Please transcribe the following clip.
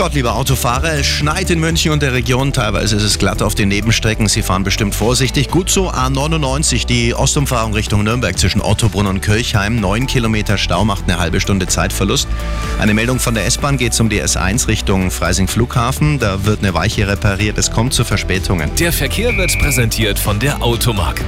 Gott, liebe Autofahrer. Es schneit in München und der Region. Teilweise ist es glatt auf den Nebenstrecken. Sie fahren bestimmt vorsichtig. Gut so A99, die Ostumfahrung Richtung Nürnberg zwischen Ottobrunn und Kirchheim. Neun Kilometer Stau macht eine halbe Stunde Zeitverlust. Eine Meldung von der S-Bahn geht um die S1 Richtung Freising Flughafen. Da wird eine Weiche repariert. Es kommt zu Verspätungen. Der Verkehr wird präsentiert von der Automark.